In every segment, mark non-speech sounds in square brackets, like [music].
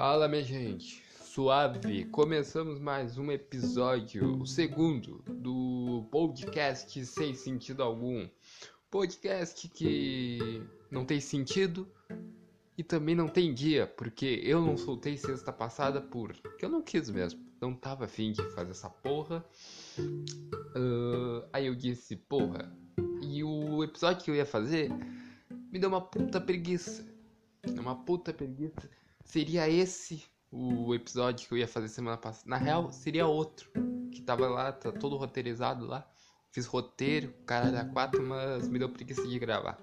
Fala, minha gente. Suave. Começamos mais um episódio, o segundo do podcast sem sentido algum. Podcast que não tem sentido e também não tem dia, porque eu não soltei sexta passada porque eu não quis mesmo. Não tava afim de fazer essa porra. Uh, aí eu disse, porra. E o episódio que eu ia fazer me deu uma puta preguiça. Uma puta preguiça seria esse o episódio que eu ia fazer semana passada. Na real, seria outro. Que tava lá, tá todo roteirizado lá. Fiz roteiro, cara da quatro, mas me deu preguiça de gravar.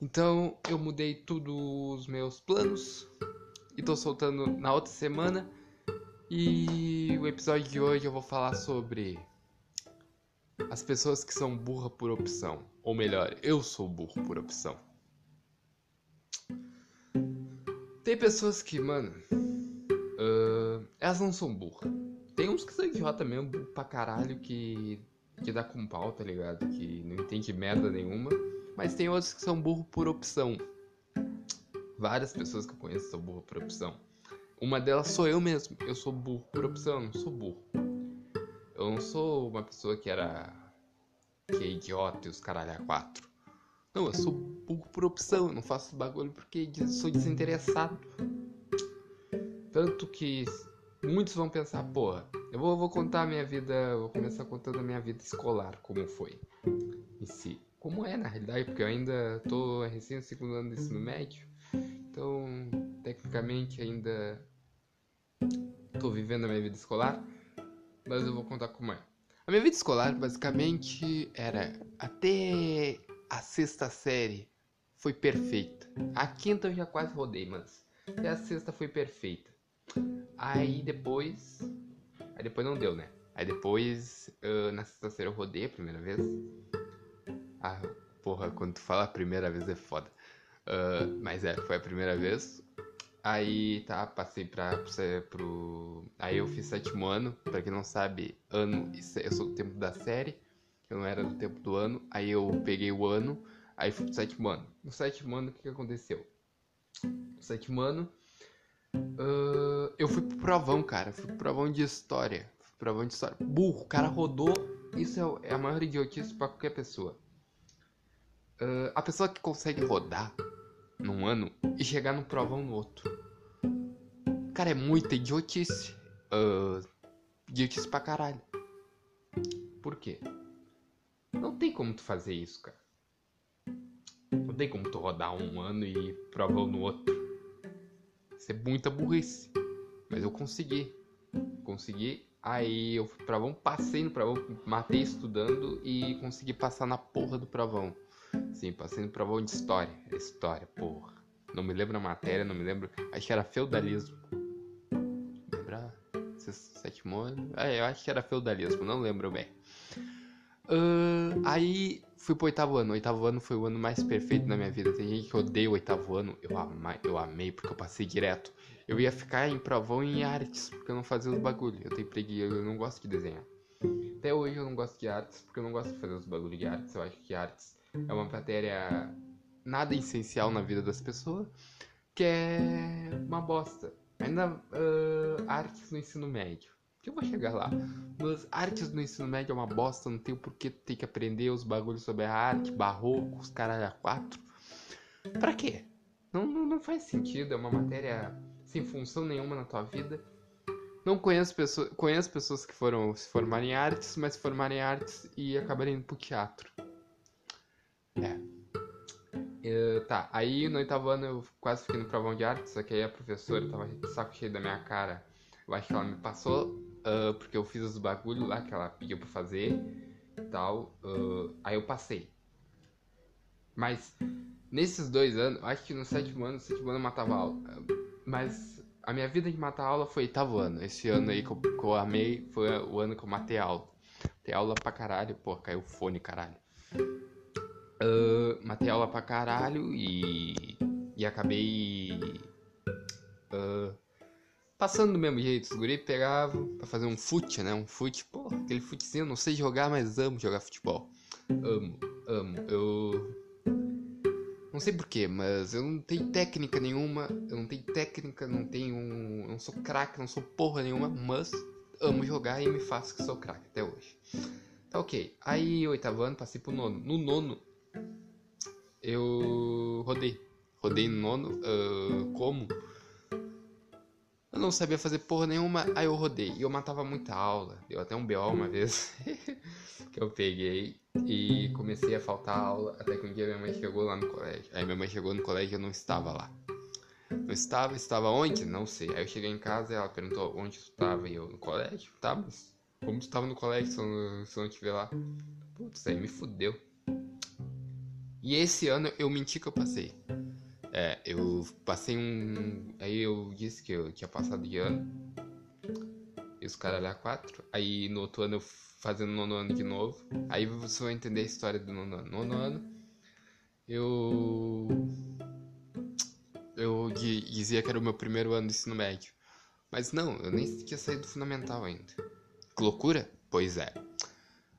Então eu mudei tudo os meus planos e tô soltando na outra semana. E o episódio de hoje eu vou falar sobre as pessoas que são burra por opção. Ou melhor, eu sou burro por opção. Tem pessoas que, mano, uh, elas não são burras. Tem uns que são idiota mesmo, pra caralho, que, que dá com pau, tá ligado? Que não entende merda nenhuma. Mas tem outros que são burro por opção. Várias pessoas que eu conheço são burro por opção. Uma delas sou eu mesmo. Eu sou burro por opção, não sou burro. Eu não sou uma pessoa que era. que é idiota e os caralho a quatro. Não, eu sou burro por opção, eu não faço bagulho porque sou desinteressado. Tanto que muitos vão pensar, porra, eu vou, vou contar a minha vida, vou começar contando a minha vida escolar, como foi em si. Como é na realidade, porque eu ainda tô recém no segundo ano do ensino médio, então tecnicamente ainda tô vivendo a minha vida escolar, mas eu vou contar como é. A minha vida escolar basicamente era até a sexta série foi perfeita. A quinta eu já quase rodei, mas até a sexta foi perfeita. Aí depois. Aí depois não deu, né? Aí depois, uh, na sexta série eu rodei a primeira vez. Ah, porra, quando tu fala a primeira vez é foda. Uh, mas é, foi a primeira vez. Aí tá, passei pra, pro. Aí eu fiz sétimo ano. Pra quem não sabe, ano. Eu sou do tempo da série eu não era do tempo do ano, aí eu peguei o ano, aí fui pro sétimo ano. No sétimo ano, o que, que aconteceu? No sétimo ano, uh, eu fui pro provão, cara. Fui pro provão de história. Fui pro provão de história. Burro, o cara rodou. Isso é, é a maior idiotice pra qualquer pessoa. Uh, a pessoa que consegue rodar num ano e chegar no provão no outro. Cara, é muita idiotice. Uh, idiotice pra caralho. Por quê? Não tem como tu fazer isso, cara. Não tem como tu rodar um ano e provar no outro. Isso é muita burrice. Mas eu consegui. Consegui. Aí eu fui provão, passei no provão, matei estudando e consegui passar na porra do provão. Sim, passei no provão de história. História, porra. Não me lembro a matéria, não me lembro. Acho que era feudalismo. Lembra? Sétimo ano? É, eu acho que era feudalismo, não lembro bem. Uh, aí fui pro oitavo ano. O oitavo ano foi o ano mais perfeito da minha vida. Tem gente que odeia o oitavo ano. Eu amei, eu amei porque eu passei direto. Eu ia ficar em provão em artes, porque eu não fazia os bagulho. Eu tenho preguiça, eu não gosto de desenhar. Até hoje eu não gosto de artes, porque eu não gosto de fazer os bagulho de artes. Eu acho que artes é uma matéria nada essencial na vida das pessoas, que é uma bosta. Ainda uh, artes no ensino médio que eu vou chegar lá. Mas artes no ensino médio é uma bosta, não tem por que ter que aprender os bagulhos sobre a arte, barroco, os caralho a quatro. Pra quê? Não, não, não faz sentido, é uma matéria sem função nenhuma na tua vida. Não conheço pessoas, conheço pessoas que foram se formar em artes, mas se formaram em artes e acabaram indo pro teatro. É. Uh, tá, aí no oitavo ano eu quase fiquei no provão de artes, só que aí a professora tava de saco cheio da minha cara. Eu acho que ela me passou uh, porque eu fiz os bagulho lá que ela pediu pra fazer e tal. Uh, aí eu passei. Mas nesses dois anos, acho que no sétimo ano, no sétimo ano eu matava aula. Mas a minha vida de matar aula foi oitavo ano. Esse ano aí que eu, que eu amei foi o ano que eu matei aula. Matei aula pra caralho, pô, caiu fone, caralho. Uh, matei aula pra caralho e. E acabei. Uh, Passando do mesmo jeito, os guri pegavam pra fazer um fute, né? Um fute, pô, aquele futezinho, não sei jogar, mas amo jogar futebol. Amo, amo. Eu. Não sei porquê, mas eu não tenho técnica nenhuma. Eu não tenho técnica, não tenho. Eu não sou craque, não sou porra nenhuma, mas amo jogar e me faço que sou craque até hoje. Tá ok. Aí, oitavo ano, passei pro nono. No nono, eu rodei. Rodei no nono. Uh, como? Eu não sabia fazer porra nenhuma, aí eu rodei. E eu matava muita aula. Deu até um BO uma vez. [laughs] que eu peguei e comecei a faltar aula. Até que um dia minha mãe chegou lá no colégio. Aí minha mãe chegou no colégio e eu não estava lá. Não estava, estava onde? Não sei. Aí eu cheguei em casa e ela perguntou onde tu estava. E eu, no colégio? Tá, mas como estava no colégio se eu não, se eu não estiver lá? Putz, aí me fudeu. E esse ano eu menti que eu passei. É, eu passei um. Aí eu disse que eu tinha passado de ano. E os caras lá quatro. Aí no outro ano eu fazendo nono ano de novo. Aí você vai entender a história do nono ano. Nono ano. Eu. Eu dizia que era o meu primeiro ano do ensino médio. Mas não, eu nem tinha saído do fundamental ainda. Que loucura? Pois é.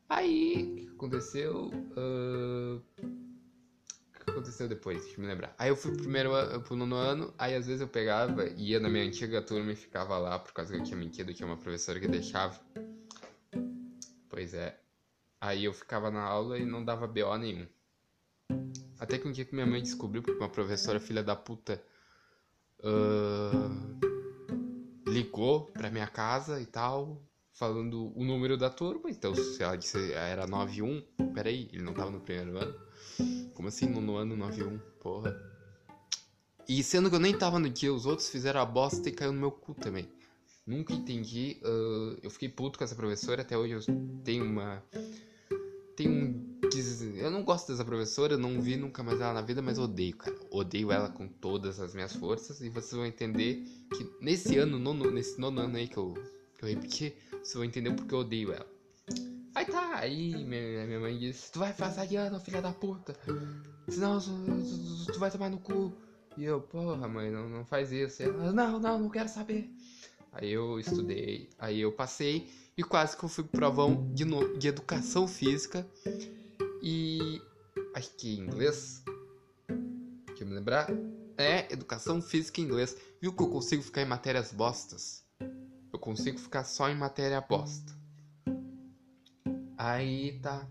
Aí, o que aconteceu? Uh aconteceu depois? Deixa eu me lembrar. Aí eu fui pro primeiro pro nono ano, aí às vezes eu pegava, ia na minha antiga turma e ficava lá por causa que eu tinha mentido, tinha uma professora que deixava. Pois é. Aí eu ficava na aula e não dava BO nenhum. Até que um dia que minha mãe descobriu, porque uma professora filha da puta uh, ligou pra minha casa e tal, falando o número da turma. Então, se ela disse era 91, peraí, ele não tava no primeiro ano. Como assim no, no ano 91? Porra. E sendo que eu nem tava no dia, os outros fizeram a bosta e caiu no meu cu também. Nunca entendi. Uh, eu fiquei puto com essa professora. Até hoje eu tenho uma. Tenho um. Eu não gosto dessa professora, não vi nunca mais ela na vida, mas odeio, cara. Odeio ela com todas as minhas forças. E vocês vão entender que nesse ano, nono, nesse nono ano aí que eu, que eu repeti, vocês vão entender porque eu odeio ela. Tá, aí minha, minha mãe disse, tu vai passar de ano, filha da puta. Senão tu, tu, vai tomar no cu. E eu, porra, mãe, não, não faz isso. Ela, não, não, não quero saber. Aí eu estudei, aí eu passei e quase que eu fui pro provão de, no, de educação física e acho que inglês. Deixa eu me lembrar. É, educação física e inglês. Viu que eu consigo ficar em matérias bostas? Eu consigo ficar só em matéria bosta. Aí tá.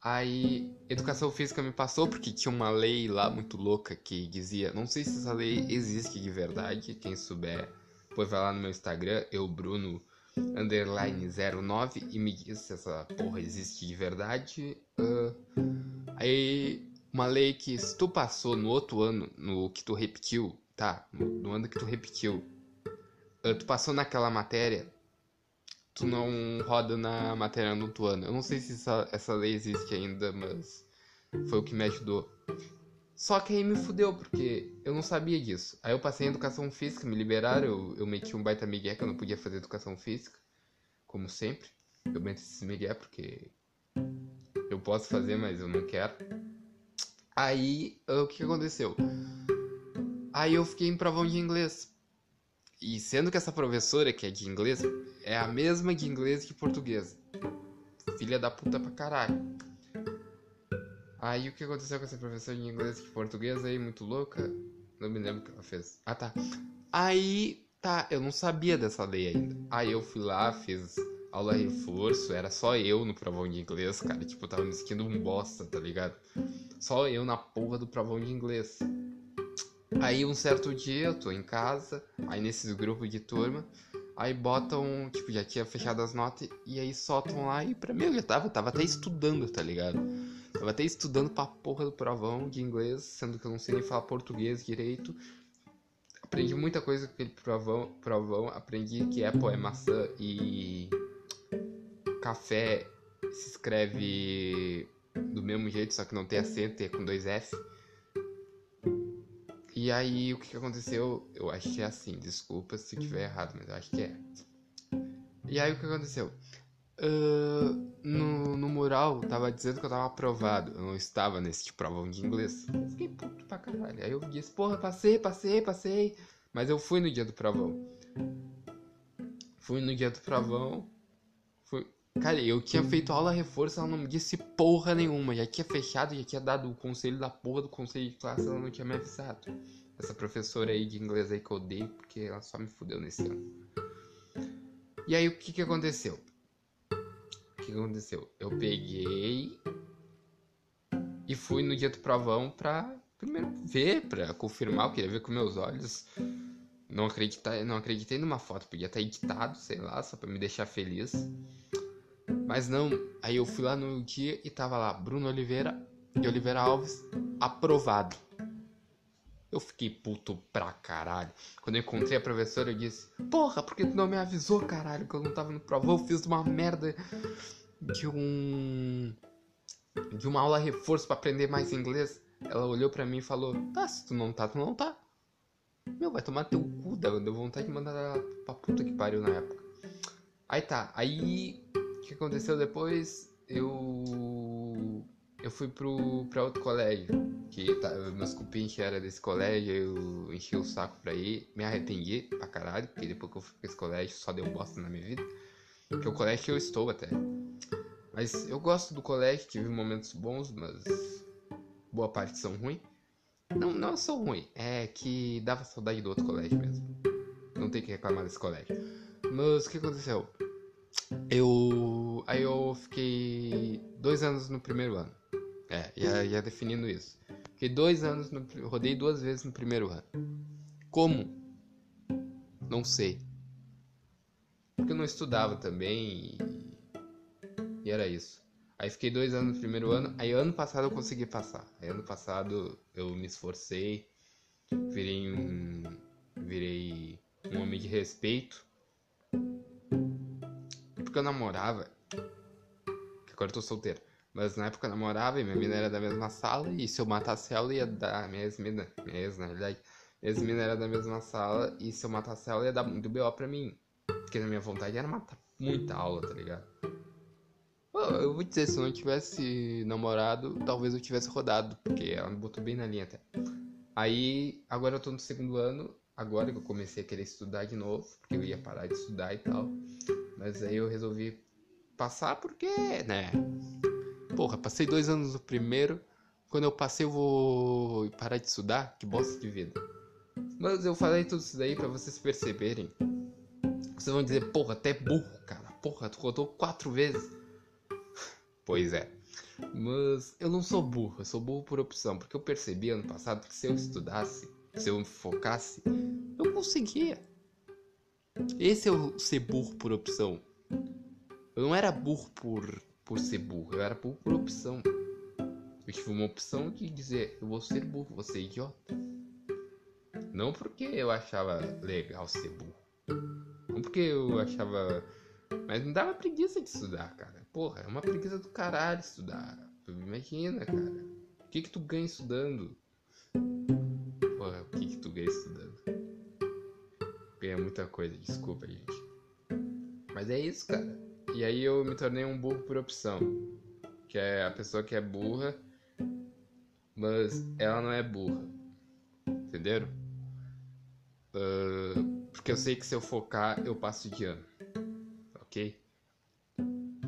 Aí, educação física me passou porque tinha uma lei lá muito louca que dizia, não sei se essa lei existe de verdade, quem souber, depois vai lá no meu Instagram, eu Bruno underline 09 e me diz se essa porra existe de verdade. Uh, aí, uma lei que se tu passou no outro ano, no que tu repetiu, tá? No ano que tu repetiu, uh, tu passou naquela matéria, tu não roda na matéria no outro ano. Eu não sei se essa, essa lei existe ainda, mas foi o que me ajudou. Só que aí me fudeu, porque eu não sabia disso. Aí eu passei em educação física, me liberaram, eu, eu meti um baita migué que eu não podia fazer educação física, como sempre. Eu meto esse migué porque eu posso fazer, mas eu não quero. Aí, o que aconteceu? Aí eu fiquei em provão de inglês. E sendo que essa professora, que é de inglês, é a mesma de inglês que português. Filha da puta pra caralho. Aí o que aconteceu com essa professora de inglês que português aí, muito louca? Não me lembro o que ela fez. Ah tá. Aí, tá, eu não sabia dessa lei ainda. Aí eu fui lá, fiz aula reforço, era só eu no provão de inglês, cara. Tipo, tava me sentindo um bosta, tá ligado? Só eu na porra do provão de inglês. Aí um certo dia eu tô em casa, aí nesses grupos de turma, aí botam, tipo, já tinha fechado as notas e aí soltam lá e pra mim eu já tava, tava até estudando, tá ligado? Tava até estudando pra porra do provão de inglês, sendo que eu não sei nem falar português direito. Aprendi muita coisa com aquele provão, provão aprendi que Apple é maçã e café se escreve do mesmo jeito, só que não tem acento, é com dois F. E aí, o que, que aconteceu? Eu acho que é assim, desculpa se tiver errado, mas eu acho que é. E aí, o que aconteceu? Uh, no, no mural, tava dizendo que eu tava aprovado. Eu não estava nesse tipo provão de inglês. Eu fiquei puto pra caralho. Aí eu disse, porra, passei, passei, passei. Mas eu fui no dia do provão. Fui no dia do provão. Cara, eu tinha feito aula reforço, ela não me disse porra nenhuma. Já tinha fechado, já tinha dado o conselho da porra do conselho de classe, ela não tinha me avisado. Essa professora aí de inglês aí que eu odeio, porque ela só me fudeu nesse ano. E aí o que que aconteceu? O que, que aconteceu? Eu peguei e fui no dia do provão pra primeiro ver, pra confirmar, eu queria ver com meus olhos. Não acreditei, não acreditei numa foto, podia estar editado, sei lá, só pra me deixar feliz. Mas não, aí eu fui lá no dia e tava lá, Bruno Oliveira e Oliveira Alves, aprovado. Eu fiquei puto pra caralho. Quando eu encontrei a professora, eu disse: Porra, por que tu não me avisou, caralho, que eu não tava no provão? Eu fiz uma merda de um. de uma aula reforço para aprender mais inglês. Ela olhou pra mim e falou: Tá, se tu não tá, tu não tá. Meu, vai tomar teu cu, deu vontade de mandar ela pra puta que pariu na época. Aí tá, aí que aconteceu depois? Eu. Eu fui pro, pra outro colégio. Que tá, meus cupins que era desse colégio, eu enchi o saco pra ir. Me arrependi pra caralho, porque depois que eu fui pra esse colégio só deu bosta na minha vida. Que é o colégio que eu estou até. Mas eu gosto do colégio, tive momentos bons, mas boa parte são ruins. Não, não são ruins, é que dava saudade do outro colégio mesmo. Não tem que reclamar desse colégio. Mas o que aconteceu? Eu. Aí eu fiquei dois anos no primeiro ano. É, já, já definindo isso. Fiquei dois anos no. Rodei duas vezes no primeiro ano. Como? Não sei. Porque eu não estudava também e. E era isso. Aí fiquei dois anos no primeiro ano. Aí ano passado eu consegui passar. Aí ano passado eu me esforcei. Virei um. Virei um homem de respeito. Porque eu namorava. Agora eu tô solteiro. Mas na época eu namorava e minha mina era da mesma sala. E se eu matasse ela, ia dar. Minha ex-mina. Minha na realidade. Minha ex-mina era da mesma sala. E se eu matasse ela, ia dar muito BO pra mim. Porque na minha vontade era matar muita aula, tá ligado? Eu vou dizer, se eu não tivesse namorado, talvez eu tivesse rodado, porque ela me botou bem na linha até. Aí, agora eu tô no segundo ano, agora que eu comecei a querer estudar de novo, porque eu ia parar de estudar e tal. Mas aí eu resolvi passar porque, né? Porra, passei dois anos no primeiro. Quando eu passei, eu vou parar de estudar? Que bosta de vida. Mas eu falei tudo isso daí pra vocês perceberem. Vocês vão dizer, porra, até burro, cara. Porra, tu rodou quatro vezes. [laughs] Pois é. Mas eu não sou burro, eu sou burro por opção, porque eu percebi ano passado que se eu estudasse, se eu me focasse, eu conseguia. Esse é o ser burro por opção. Eu não era burro por, por ser burro, eu era burro por opção. Eu tive uma opção de dizer, eu vou ser burro, vou ser idiota. Não porque eu achava legal ser burro. Não porque eu achava. Mas me dava preguiça de estudar, cara. Porra, é uma preguiça do caralho estudar. Tu imagina, cara. O que que tu ganha estudando? Porra, o que que tu ganha estudando? Muita coisa, desculpa, gente. Mas é isso, cara. E aí eu me tornei um burro por opção. Que é a pessoa que é burra, mas ela não é burra. Entenderam? Uh, porque eu sei que se eu focar, eu passo de ano. Ok?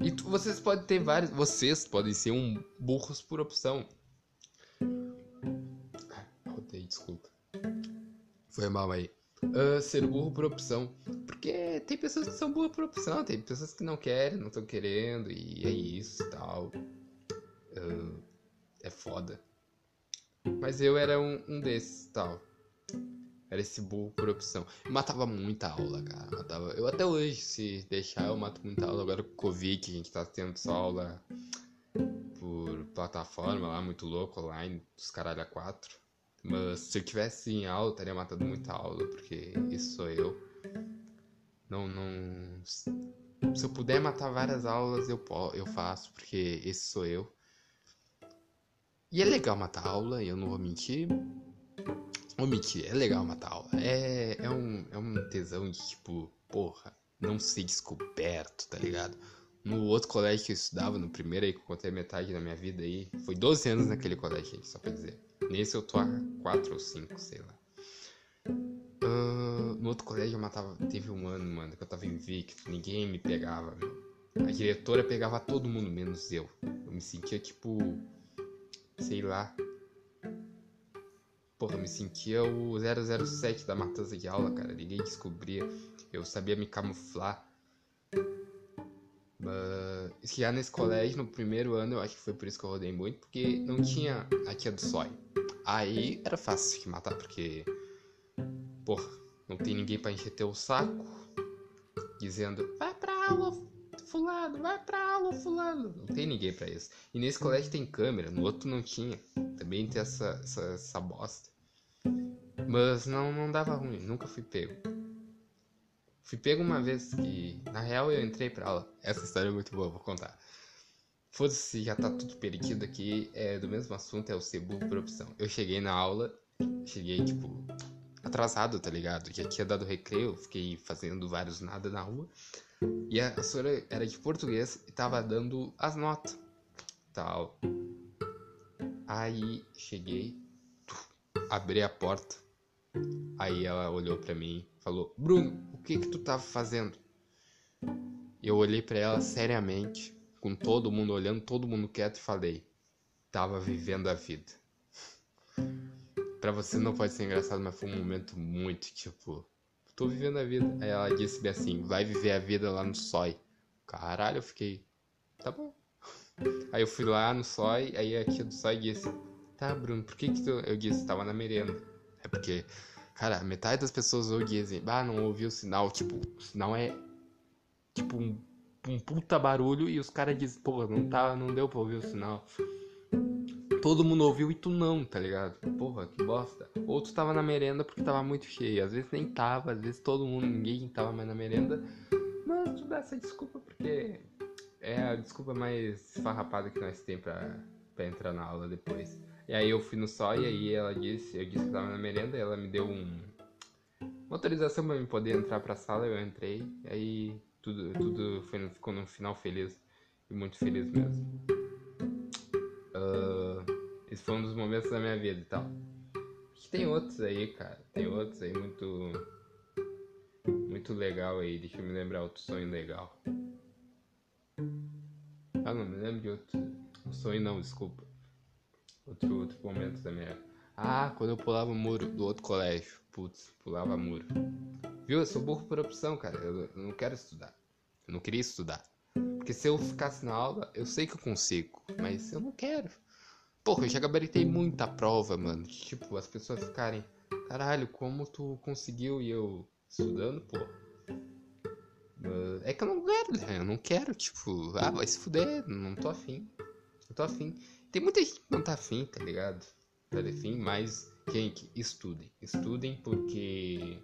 E tu, vocês podem ter vários. Vocês podem ser um burros por opção. Rodei, desculpa. Foi mal aí. Uh, ser burro por opção. Porque tem pessoas que são burras por opção, tem pessoas que não querem, não estão querendo, e é isso e tal. Uh, é foda. Mas eu era um, um desses tal. Era esse burro por opção. Eu matava muita aula, cara. Matava... Eu até hoje, se deixar, eu mato muita aula. Agora com o Covid, a gente tá tendo só aula por plataforma lá, muito louco, online, dos caralho a quatro. Mas se eu tivesse em aula, eu estaria matando muita aula, porque isso sou eu. Não, não. Se eu puder matar várias aulas, eu, eu faço, porque esse sou eu. E é legal matar aula, eu não vou mentir. Vou mentir, é legal matar aula. É, é, um, é um tesão de tipo, porra, não ser descoberto, tá ligado? No outro colégio que eu estudava, no primeiro aí que eu contei metade da minha vida aí, foi 12 anos naquele colégio, só pra dizer. Nesse eu tô há 4 ou 5, sei lá. Uh, no outro colégio eu matava. Teve um ano, mano, que eu tava invicto, ninguém me pegava, meu. a diretora pegava todo mundo, menos eu. Eu me sentia tipo. Sei lá. Porra, eu me sentia o 007 da matança de aula, cara. Ninguém descobria. Eu sabia me camuflar. Mas já nesse colégio, no primeiro ano, eu acho que foi por isso que eu rodei muito, porque não tinha a tia do sói. Aí era fácil de matar, porque. Porra, não tem ninguém pra encher teu saco. Dizendo, vai pra aula, fulano, vai pra aula, fulano. Não tem ninguém para isso. E nesse colégio tem câmera, no outro não tinha. Também tem essa, essa, essa bosta. Mas não, não dava ruim, nunca fui pego. Fui pego uma vez que, na real, eu entrei pra aula. Essa história é muito boa, vou contar. Foda-se, já tá tudo perdido aqui. É do mesmo assunto, é o burro por opção. Eu cheguei na aula, cheguei, tipo, atrasado, tá ligado? Já tinha dado recreio, fiquei fazendo vários nada na rua. E a professora era de português e tava dando as notas. Tal. Aí cheguei, abri a porta. Aí ela olhou para mim falou: Bruno, o que que tu tava fazendo? Eu olhei para ela seriamente, com todo mundo olhando, todo mundo quieto e falei: Tava vivendo a vida. Pra você não pode ser engraçado, mas foi um momento muito tipo. Tô vivendo a vida. Aí ela disse assim: vai viver a vida lá no SOI. Caralho, eu fiquei. Tá bom. Aí eu fui lá no SOI, aí a tia do SOI disse: Tá, Bruno, por que que tu. Eu disse: Tava na merenda. É porque, cara, metade das pessoas ouviam dizem: Ah, não ouviu o sinal. Tipo, o sinal é. Tipo, um, um puta barulho e os caras dizem: Pô, não, tá, não deu pra ouvir o sinal todo mundo ouviu e tu não, tá ligado? Porra, que bosta. Ou tu tava na merenda porque tava muito cheio. Às vezes nem tava, às vezes todo mundo, ninguém tava mais na merenda. Mas tu dá essa desculpa porque é a desculpa mais farrapada que nós tem pra, pra entrar na aula depois. E aí eu fui no sol e aí ela disse, eu disse que tava na merenda, ela me deu um uma autorização pra eu poder entrar pra sala, eu entrei, aí tudo, tudo foi, ficou no final feliz e muito feliz mesmo. Uh, esse foi um dos momentos da minha vida e tal. Que tem outros aí, cara. Tem outros aí muito. Muito legal aí. Deixa eu me lembrar outro sonho legal. Ah, não, me lembro de outro. Um sonho não, desculpa. Outro, outro momento da minha. Ah, quando eu pulava o muro do outro colégio. Putz, pulava muro. Viu? Eu sou burro por opção, cara. Eu, eu não quero estudar. Eu não queria estudar. Porque se eu ficasse na aula, eu sei que eu consigo, mas eu não quero. Porra, eu já gabaritei muita prova, mano. Tipo, as pessoas ficarem, caralho, como tu conseguiu e eu estudando, pô. É que eu não quero, né? Eu não quero, tipo, ah, vai se fuder, não tô afim. Eu tô afim. Tem muita gente que não tá afim, tá ligado? Tá afim, mas, gente, estudem. Estudem porque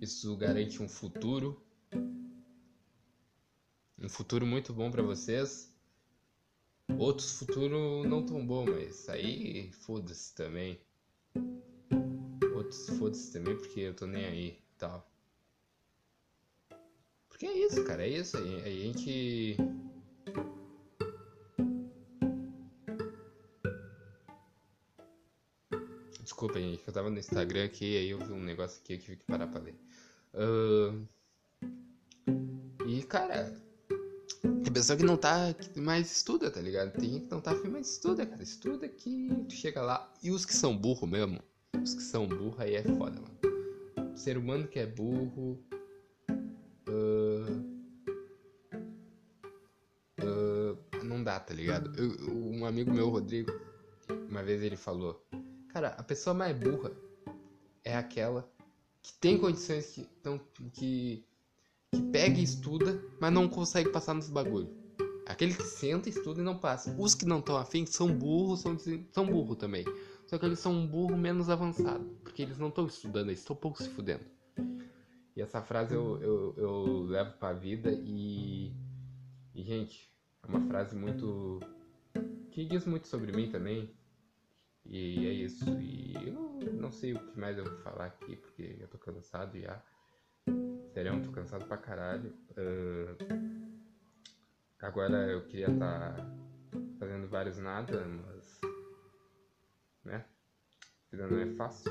isso garante um futuro um futuro muito bom para vocês. Outros futuro não tão bom, mas aí foda-se também. Outros foda-se também porque eu tô nem aí e tal. Porque é isso, cara, é isso. a gente. Desculpa, gente, eu tava no Instagram aqui aí eu vi um negócio aqui que tive que parar pra ler. Uh... E, cara, tem pessoa que não tá, mais estuda, tá ligado? Tem que não tá afim, mas estuda, cara. Estuda que tu chega lá. E os que são burro mesmo, os que são burro aí é foda, mano. Ser humano que é burro. Uh, uh, não dá, tá ligado? Eu, um amigo meu, Rodrigo, uma vez ele falou: Cara, a pessoa mais burra é aquela que tem condições que, tão, que que pega e estuda, mas não consegue passar nos bagulho. Aquele que senta, estuda e não passa. Os que não estão afim são burros, são, são burros também. Só que eles são um burro menos avançado. Porque eles não estão estudando, eles estão pouco se fudendo. E essa frase eu, eu, eu levo pra vida e. E, gente, é uma frase muito. que diz muito sobre mim também. E é isso. E eu não sei o que mais eu vou falar aqui, porque eu tô cansado já. Sério, tô cansado pra caralho. Uh, agora eu queria estar tá fazendo vários nada, mas. né? A vida não é fácil.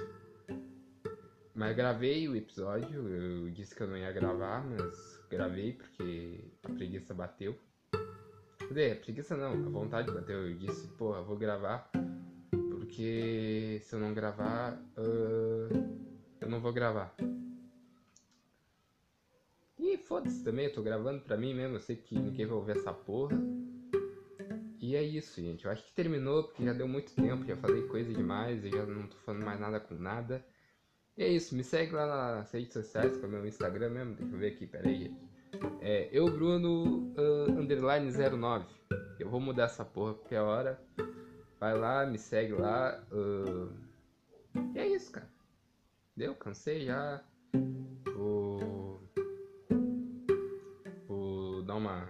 mas gravei o episódio, eu disse que eu não ia gravar, mas gravei porque a preguiça bateu. Cadê? A preguiça não, a vontade bateu. Eu disse, porra, vou gravar, porque se eu não gravar, uh, eu não vou gravar. E foda-se também, eu tô gravando pra mim mesmo, eu sei que ninguém vai ouvir essa porra. E é isso, gente. Eu acho que terminou porque já deu muito tempo, já falei coisa demais, eu já não tô falando mais nada com nada. E é isso, me segue lá nas redes sociais, que é o meu Instagram mesmo, deixa eu ver aqui, peraí, gente. É eu, Bruno, uh, underline 09. Eu vou mudar essa porra qualquer hora. Vai lá, me segue lá. Uh... E é isso, cara. Deu? Cansei já. Vou. Uma.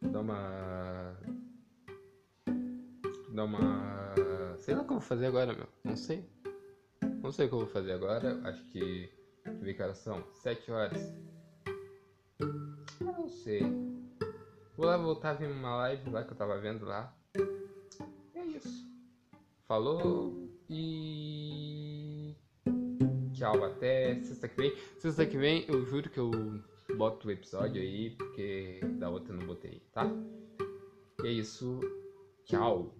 Dar uma. Dar uma. Sei lá o que eu vou fazer agora, meu. Não sei. Não sei o que eu vou fazer agora. Acho que. Deixa eu ver que horas são. 7 horas. Não sei. Vou lá voltar a ver uma live lá que eu tava vendo lá. É isso. Falou e. Tchau, até sexta que vem. Sexta que vem eu juro que eu boto o episódio aí, porque da outra eu não botei, tá? E é isso. Tchau.